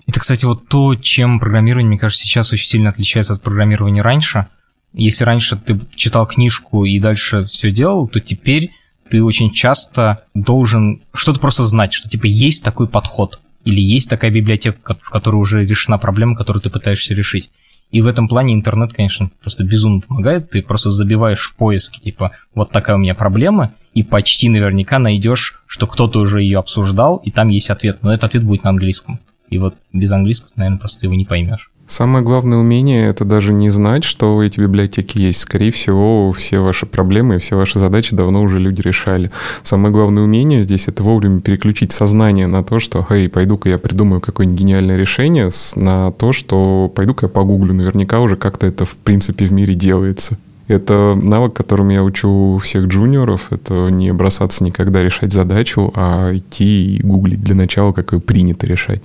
Это, кстати, вот то, чем программирование, мне кажется, сейчас очень сильно отличается от программирования раньше. Если раньше ты читал книжку и дальше все делал, то теперь ты очень часто должен что-то просто знать, что типа есть такой подход или есть такая библиотека, в которой уже решена проблема, которую ты пытаешься решить. И в этом плане интернет, конечно, просто безумно помогает. Ты просто забиваешь в поиске, типа, вот такая у меня проблема, и почти наверняка найдешь, что кто-то уже ее обсуждал, и там есть ответ. Но этот ответ будет на английском. И вот без английского, наверное, просто его не поймешь. Самое главное умение – это даже не знать, что эти библиотеки есть. Скорее всего, все ваши проблемы и все ваши задачи давно уже люди решали. Самое главное умение здесь – это вовремя переключить сознание на то, что «Эй, пойду-ка я придумаю какое-нибудь гениальное решение», на то, что «пойду-ка я погуглю». Наверняка уже как-то это, в принципе, в мире делается. Это навык, которым я учу всех джуниоров. Это не бросаться никогда решать задачу, а идти и гуглить для начала, как ее принято решать.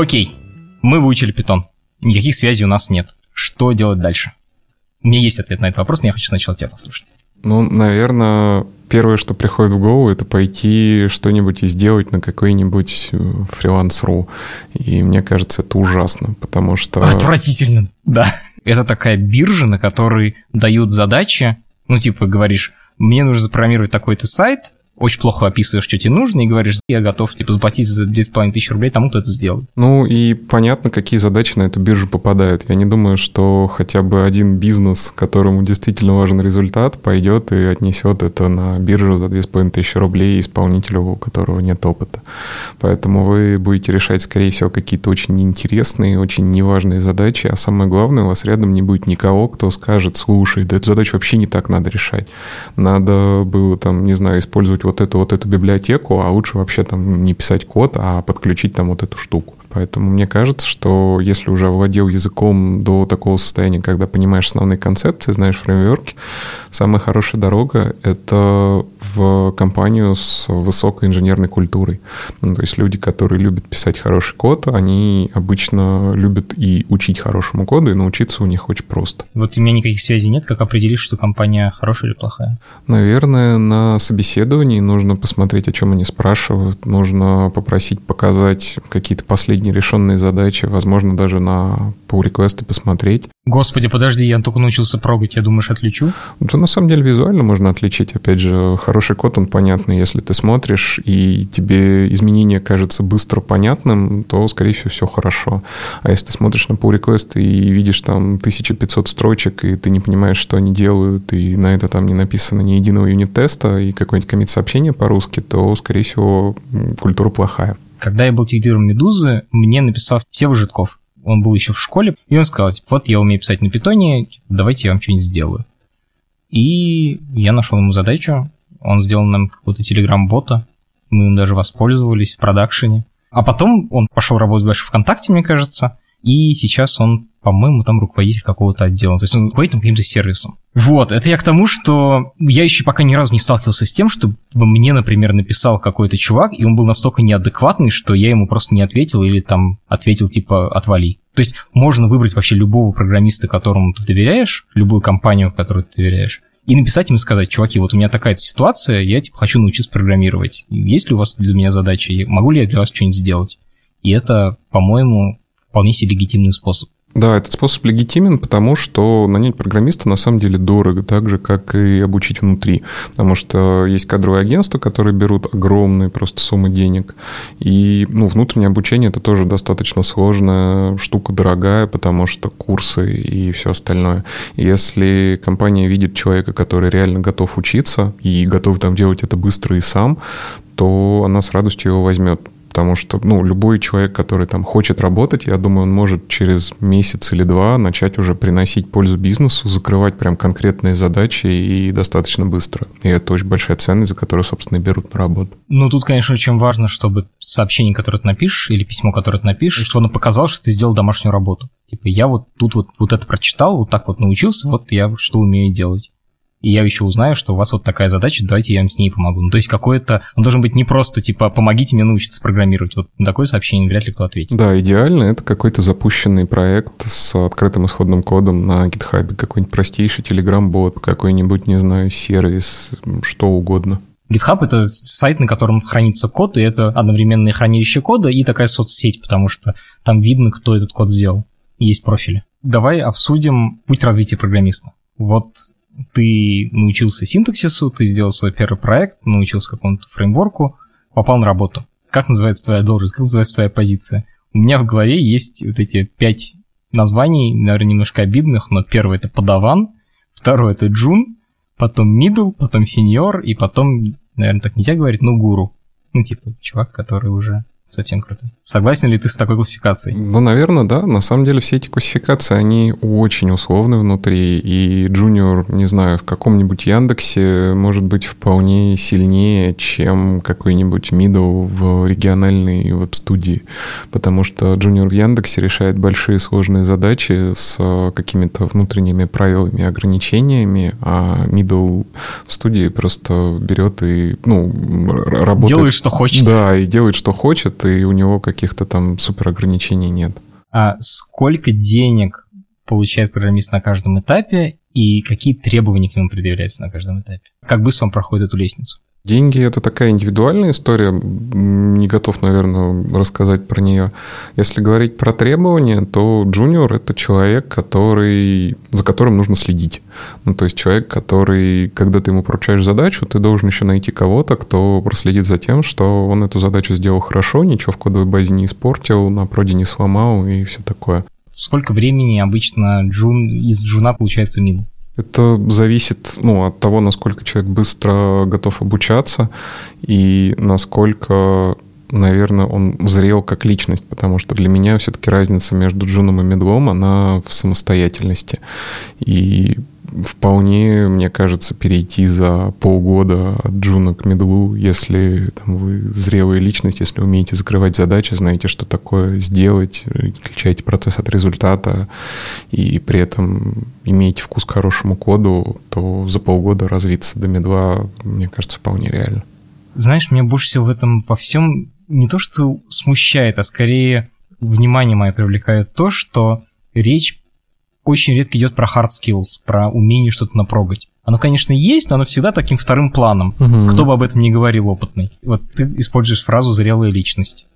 Окей, мы выучили питон. Никаких связей у нас нет. Что делать дальше? У меня есть ответ на этот вопрос, но я хочу сначала тебя послушать. Ну, наверное, первое, что приходит в голову, это пойти что-нибудь и сделать на какой-нибудь э, фриланс.ру. И мне кажется, это ужасно, потому что... Отвратительно, да. Это такая биржа, на которой дают задачи. Ну, типа, говоришь, мне нужно запрограммировать такой-то сайт, очень плохо описываешь, что тебе нужно, и говоришь, я готов, типа, заплатить за 10,5 тысяч рублей тому, кто это сделает. Ну, и понятно, какие задачи на эту биржу попадают. Я не думаю, что хотя бы один бизнес, которому действительно важен результат, пойдет и отнесет это на биржу за 2,5 тысячи рублей исполнителю, у которого нет опыта. Поэтому вы будете решать, скорее всего, какие-то очень неинтересные, очень неважные задачи, а самое главное, у вас рядом не будет никого, кто скажет, слушай, да эту задачу вообще не так надо решать. Надо было там, не знаю, использовать вот эту вот эту библиотеку, а лучше вообще там не писать код, а подключить там вот эту штуку. Поэтому мне кажется, что если уже овладел языком до такого состояния, когда понимаешь основные концепции, знаешь фреймворки, самая хорошая дорога — это в компанию с высокой инженерной культурой. Ну, то есть люди, которые любят писать хороший код, они обычно любят и учить хорошему коду, и научиться у них очень просто. Вот у меня никаких связей нет, как определишь, что компания хорошая или плохая? Наверное, на собеседовании нужно посмотреть, о чем они спрашивают, нужно попросить показать какие-то последние нерешенные задачи, возможно, даже на pull реквесты посмотреть. Господи, подожди, я только научился прогать, я думаешь, отличу? Да, на самом деле, визуально можно отличить. Опять же, хороший код, он понятный. Если ты смотришь, и тебе изменение кажется быстро понятным, то, скорее всего, все хорошо. А если ты смотришь на pull request и видишь там 1500 строчек, и ты не понимаешь, что они делают, и на это там не написано ни единого юнит-теста, и какое-нибудь комит-сообщение по-русски, то, скорее всего, культура плохая. Когда я был техдиром «Медузы», мне написал Сева Житков. Он был еще в школе, и он сказал, типа, вот я умею писать на питоне, давайте я вам что-нибудь сделаю. И я нашел ему задачу, он сделал нам какого-то телеграм-бота, мы им даже воспользовались в продакшене. А потом он пошел работать дальше ВКонтакте, мне кажется, и сейчас он, по-моему, там руководитель какого-то отдела. То есть он руководит каким-то сервисом. Вот, это я к тому, что я еще пока ни разу не сталкивался с тем, чтобы мне, например, написал какой-то чувак, и он был настолько неадекватный, что я ему просто не ответил или там ответил типа «отвали». То есть можно выбрать вообще любого программиста, которому ты доверяешь, любую компанию, которой ты доверяешь, И написать им и сказать, чуваки, вот у меня такая ситуация, я типа хочу научиться программировать. Есть ли у вас для меня задача? Могу ли я для вас что-нибудь сделать? И это, по-моему, вполне себе легитимный способ. Да, этот способ легитимен, потому что нанять программиста на самом деле дорого, так же, как и обучить внутри. Потому что есть кадровые агентства, которые берут огромные просто суммы денег. И ну, внутреннее обучение – это тоже достаточно сложная штука, дорогая, потому что курсы и все остальное. Если компания видит человека, который реально готов учиться и готов там делать это быстро и сам, то она с радостью его возьмет потому что, ну, любой человек, который там хочет работать, я думаю, он может через месяц или два начать уже приносить пользу бизнесу, закрывать прям конкретные задачи и достаточно быстро. И это очень большая ценность, за которую, собственно, и берут на работу. Ну, тут, конечно, очень важно, чтобы сообщение, которое ты напишешь, или письмо, которое ты напишешь, чтобы оно показало, что ты сделал домашнюю работу. Типа, я вот тут вот, вот это прочитал, вот так вот научился, вот я что умею делать и я еще узнаю, что у вас вот такая задача, давайте я вам с ней помогу. Ну, то есть какое-то... Он должен быть не просто, типа, помогите мне научиться программировать. Вот на такое сообщение вряд ли кто ответит. Да, идеально это какой-то запущенный проект с открытым исходным кодом на GitHub, какой-нибудь простейший Telegram-бот, какой-нибудь, не знаю, сервис, что угодно. GitHub — это сайт, на котором хранится код, и это одновременное хранилище кода и такая соцсеть, потому что там видно, кто этот код сделал. есть профили. Давай обсудим путь развития программиста. Вот ты научился синтаксису, ты сделал свой первый проект, научился какому-то фреймворку, попал на работу. Как называется твоя должность, как называется твоя позиция? У меня в голове есть вот эти пять названий, наверное, немножко обидных, но первый это подаван, второй это джун, потом мидл, потом сеньор, и потом, наверное, так нельзя говорить, ну, гуру. Ну, типа, чувак, который уже совсем крутой. Согласен ли ты с такой классификацией? Ну, наверное, да. На самом деле все эти классификации, они очень условны внутри. И джуниор, не знаю, в каком-нибудь Яндексе может быть вполне сильнее, чем какой-нибудь мидл в региональной веб-студии. Потому что джуниор в Яндексе решает большие сложные задачи с какими-то внутренними правилами и ограничениями, а мидл в студии просто берет и, ну, работает... Делает, что хочет. Да, и делает, что хочет, и у него каких-то там супер ограничений нет. А сколько денег получает программист на каждом этапе и какие требования к нему предъявляются на каждом этапе? Как быстро он проходит эту лестницу? Деньги – это такая индивидуальная история. Не готов, наверное, рассказать про нее. Если говорить про требования, то джуниор – это человек, который, за которым нужно следить. Ну, то есть человек, который, когда ты ему поручаешь задачу, ты должен еще найти кого-то, кто проследит за тем, что он эту задачу сделал хорошо, ничего в кодовой базе не испортил, на проде не сломал и все такое. Сколько времени обычно джун, из джуна получается мидл? Это зависит ну, от того, насколько человек быстро готов обучаться и насколько, наверное, он зрел как личность, потому что для меня все-таки разница между джуном и мидлом, она в самостоятельности. И вполне, мне кажется, перейти за полгода от джуна к медлу, если там, вы зрелая личность, если умеете закрывать задачи, знаете, что такое сделать, отличаете процесс от результата, и при этом имеете вкус к хорошему коду, то за полгода развиться до медла, мне кажется, вполне реально. Знаешь, меня больше всего в этом во всем не то, что смущает, а скорее внимание мое привлекает то, что речь очень редко идет про hard skills, про умение что-то напрогать. Оно, конечно, есть, но оно всегда таким вторым планом. Угу. Кто бы об этом не говорил опытный. Вот ты используешь фразу «зрелая личность».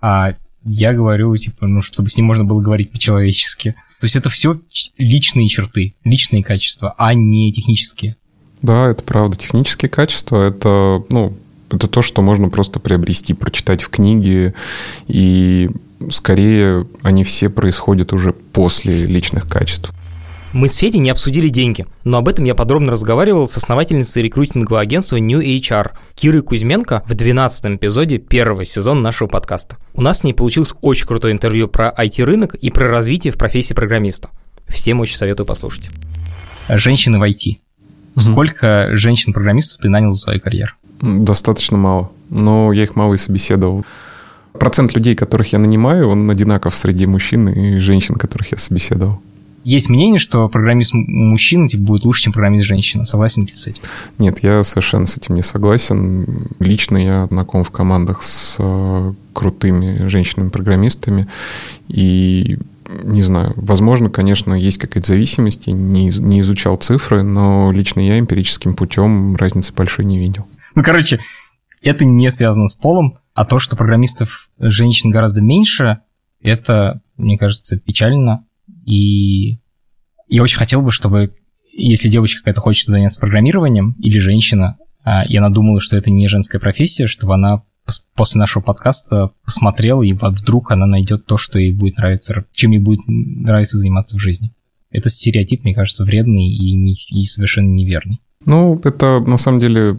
А я говорю, типа, ну, чтобы с ним можно было говорить по-человечески. То есть это все личные черты, личные качества, а не технические. Да, это правда. Технические качества — это, ну, это то, что можно просто приобрести, прочитать в книге и скорее они все происходят уже после личных качеств. Мы с Федей не обсудили деньги, но об этом я подробно разговаривал с основательницей рекрутингового агентства New HR Кирой Кузьменко в 12 эпизоде первого сезона нашего подкаста. У нас с ней получилось очень крутое интервью про IT-рынок и про развитие в профессии программиста. Всем очень советую послушать. Женщины в IT. Сколько женщин-программистов ты нанял за свою карьеру? Достаточно мало, но я их мало и собеседовал. Процент людей, которых я нанимаю, он одинаков среди мужчин и женщин, которых я собеседовал. Есть мнение, что программист мужчина типа, будет лучше, чем программист женщина. Согласен ли ты с этим? Нет, я совершенно с этим не согласен. Лично я знаком в командах с э, крутыми женщинами-программистами. И не знаю, возможно, конечно, есть какая-то зависимость, я не, не изучал цифры, но лично я эмпирическим путем разницы большой не видел. Ну, короче, это не связано с полом, а то, что программистов женщин гораздо меньше, это, мне кажется, печально. И я очень хотел бы, чтобы, если девочка какая-то хочет заняться программированием, или женщина, а, и она думала, что это не женская профессия, чтобы она после нашего подкаста посмотрела, и вдруг она найдет то, что ей будет нравиться, чем ей будет нравиться заниматься в жизни. Это стереотип, мне кажется, вредный и, не, и совершенно неверный. Ну, это на самом деле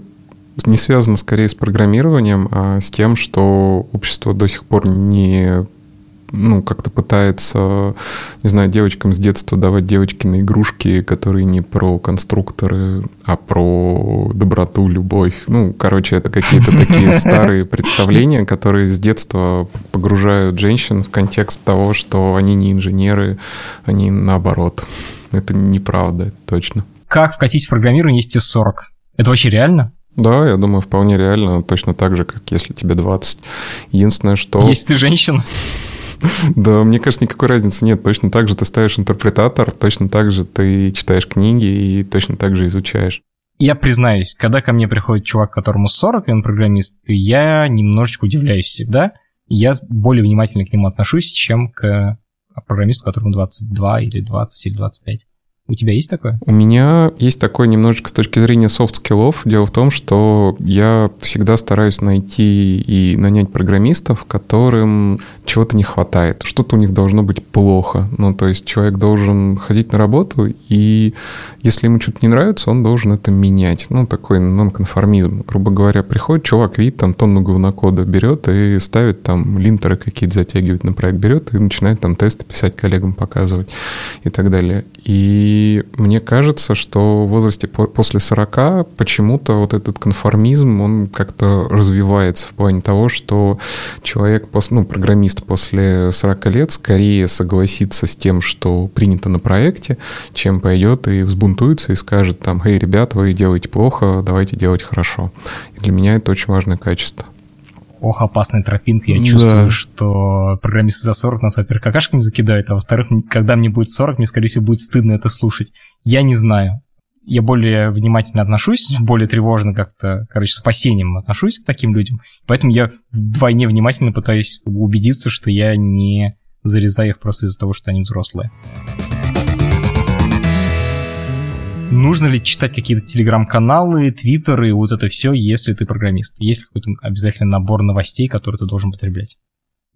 не связано скорее с программированием, а с тем, что общество до сих пор не ну, как-то пытается, не знаю, девочкам с детства давать девочкины игрушки, которые не про конструкторы, а про доброту, любовь. Ну, короче, это какие-то такие старые представления, которые с детства погружают женщин в контекст того, что они не инженеры, они наоборот. Это неправда, точно. Как вкатить в программирование есть С40? Это вообще реально? Да, я думаю, вполне реально, точно так же, как если тебе 20. Единственное, что... Если ты женщина. Да, мне кажется, никакой разницы нет. Точно так же ты ставишь интерпретатор, точно так же ты читаешь книги и точно так же изучаешь. Я признаюсь, когда ко мне приходит чувак, которому 40, и он программист, я немножечко удивляюсь всегда. Я более внимательно к нему отношусь, чем к программисту, которому 22 или 20 или 25. У тебя есть такое? У меня есть такое немножечко с точки зрения софт-скиллов. Дело в том, что я всегда стараюсь найти и нанять программистов, которым чего-то не хватает. Что-то у них должно быть плохо. Ну, то есть человек должен ходить на работу, и если ему что-то не нравится, он должен это менять. Ну, такой нонконформизм. Грубо говоря, приходит чувак, видит там тонну говнокода, берет и ставит там линтеры какие-то затягивает на проект, берет и начинает там тесты писать коллегам, показывать и так далее. И мне кажется, что в возрасте после 40 почему-то вот этот конформизм, он как-то развивается в плане того, что человек, ну, программист после 40 лет скорее согласится с тем, что принято на проекте, чем пойдет и взбунтуется и скажет там, «Эй, ребята, вы делаете плохо, давайте делать хорошо». И для меня это очень важное качество ох, опасная тропинка, я чувствую, да. что программисты за 40 нас, во-первых, какашками закидают, а во-вторых, когда мне будет 40, мне, скорее всего, будет стыдно это слушать. Я не знаю. Я более внимательно отношусь, более тревожно как-то, короче, с опасением отношусь к таким людям. Поэтому я вдвойне внимательно пытаюсь убедиться, что я не зарезаю их просто из-за того, что они взрослые. Нужно ли читать какие-то телеграм-каналы, твиттеры, вот это все, если ты программист? Есть ли какой-то обязательно набор новостей, которые ты должен потреблять?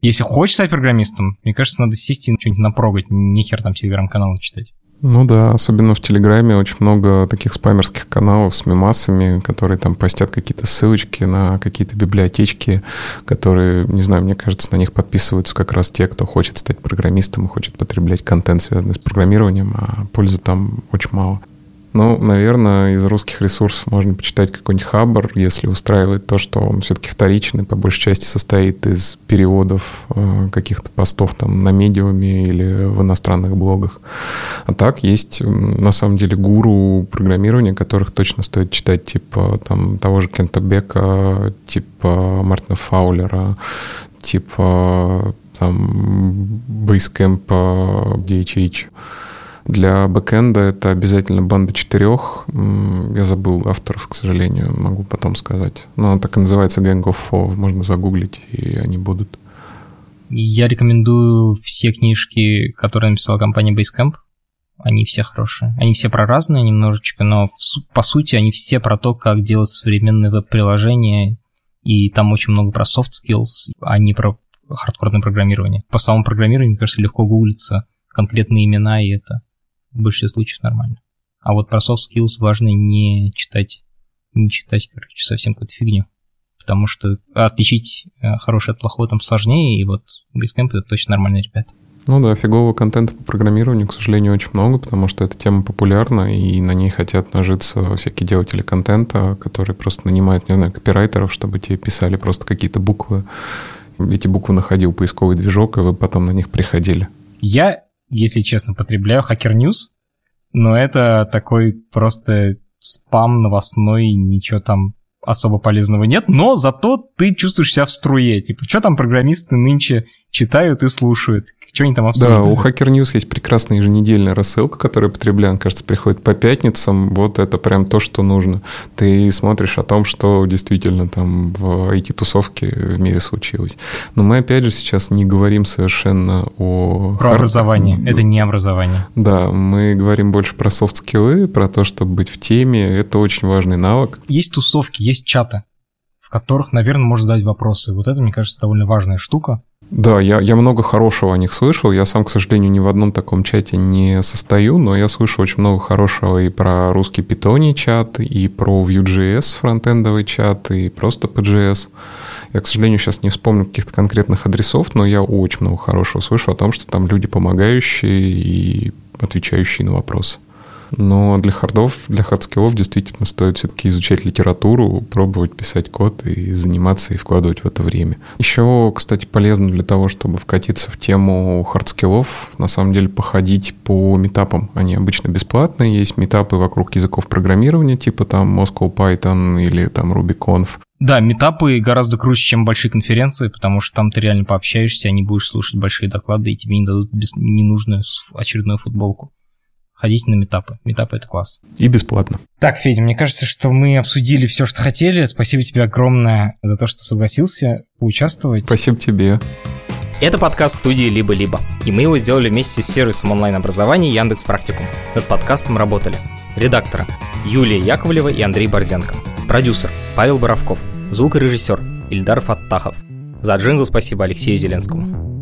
Если хочешь стать программистом, мне кажется, надо сесть и что-нибудь напрогать, нехер там телеграм-каналы читать. Ну да, особенно в Телеграме очень много таких спамерских каналов с мемасами, которые там постят какие-то ссылочки на какие-то библиотечки, которые, не знаю, мне кажется, на них подписываются как раз те, кто хочет стать программистом и хочет потреблять контент, связанный с программированием, а пользы там очень мало. Ну, наверное, из русских ресурсов можно почитать какой-нибудь Хабр, если устраивает то, что он все-таки вторичный, по большей части состоит из переводов э, каких-то постов там на медиуме или в иностранных блогах. А так есть, на самом деле, гуру программирования, которых точно стоит читать, типа там того же Кента Бека, типа Мартина Фаулера, типа там Basecamp DHH. Для бэкэнда это обязательно банда четырех. Я забыл авторов, к сожалению, могу потом сказать. Но она так и называется Gang of Four. Можно загуглить, и они будут. Я рекомендую все книжки, которые написала компания Basecamp. Они все хорошие. Они все про разные немножечко, но по сути они все про то, как делать современные веб-приложения. И там очень много про soft skills, а не про хардкорное программирование. По самому программированию, мне кажется, легко гуглиться конкретные имена, и это в большинстве случаев нормально. А вот про soft skills важно не читать, не читать, короче, совсем какую-то фигню. Потому что отличить э, хорошее от плохого там сложнее, и вот Basecamp это точно нормальные ребята. Ну да, фигового контента по программированию, к сожалению, очень много, потому что эта тема популярна, и на ней хотят нажиться всякие делатели контента, которые просто нанимают, не знаю, копирайтеров, чтобы те писали просто какие-то буквы. Эти буквы находил поисковый движок, и вы потом на них приходили. Я если честно, потребляю. Hacker News, но это такой просто спам новостной, ничего там особо полезного нет, но зато ты чувствуешь себя в струе. Типа, что там программисты нынче читают и слушают. Что они там обсуждают? Да, у Hacker News есть прекрасная еженедельная рассылка, которая потребляем, кажется, приходит по пятницам. Вот это прям то, что нужно. Ты смотришь о том, что действительно там в IT-тусовке в мире случилось. Но мы, опять же, сейчас не говорим совершенно о... Про образование. Это не образование. Да, мы говорим больше про софт-скиллы, про то, чтобы быть в теме. Это очень важный навык. Есть тусовки, есть чаты, в которых, наверное, можно задать вопросы. Вот это, мне кажется, довольно важная штука. Да, я, я много хорошего о них слышал. Я сам, к сожалению, ни в одном таком чате не состою, но я слышу очень много хорошего и про русский питоний чат, и про Vue.js фронтендовый чат, и просто PGS. Я, к сожалению, сейчас не вспомню каких-то конкретных адресов, но я очень много хорошего слышу о том, что там люди помогающие и отвечающие на вопросы. Но для хардов, для хардскиллов действительно стоит все-таки изучать литературу, пробовать писать код и заниматься и вкладывать в это время. Еще, кстати, полезно для того, чтобы вкатиться в тему хардскиллов, на самом деле походить по митапам. Они обычно бесплатные. Есть митапы вокруг языков программирования, типа там Moscow Python или там RubyConf. Да, митапы гораздо круче, чем большие конференции, потому что там ты реально пообщаешься, а не будешь слушать большие доклады, и тебе не дадут ненужную очередную футболку ходите на метапы. Метапы — это класс. И бесплатно. Так, Федя, мне кажется, что мы обсудили все, что хотели. Спасибо тебе огромное за то, что согласился поучаствовать. Спасибо тебе. Это подкаст студии «Либо-либо», и мы его сделали вместе с сервисом онлайн-образования Яндекс Практикум. Над подкастом работали редакторы Юлия Яковлева и Андрей Борзенко, продюсер Павел Боровков, звукорежиссер Ильдар Фаттахов. За джингл спасибо Алексею Зеленскому.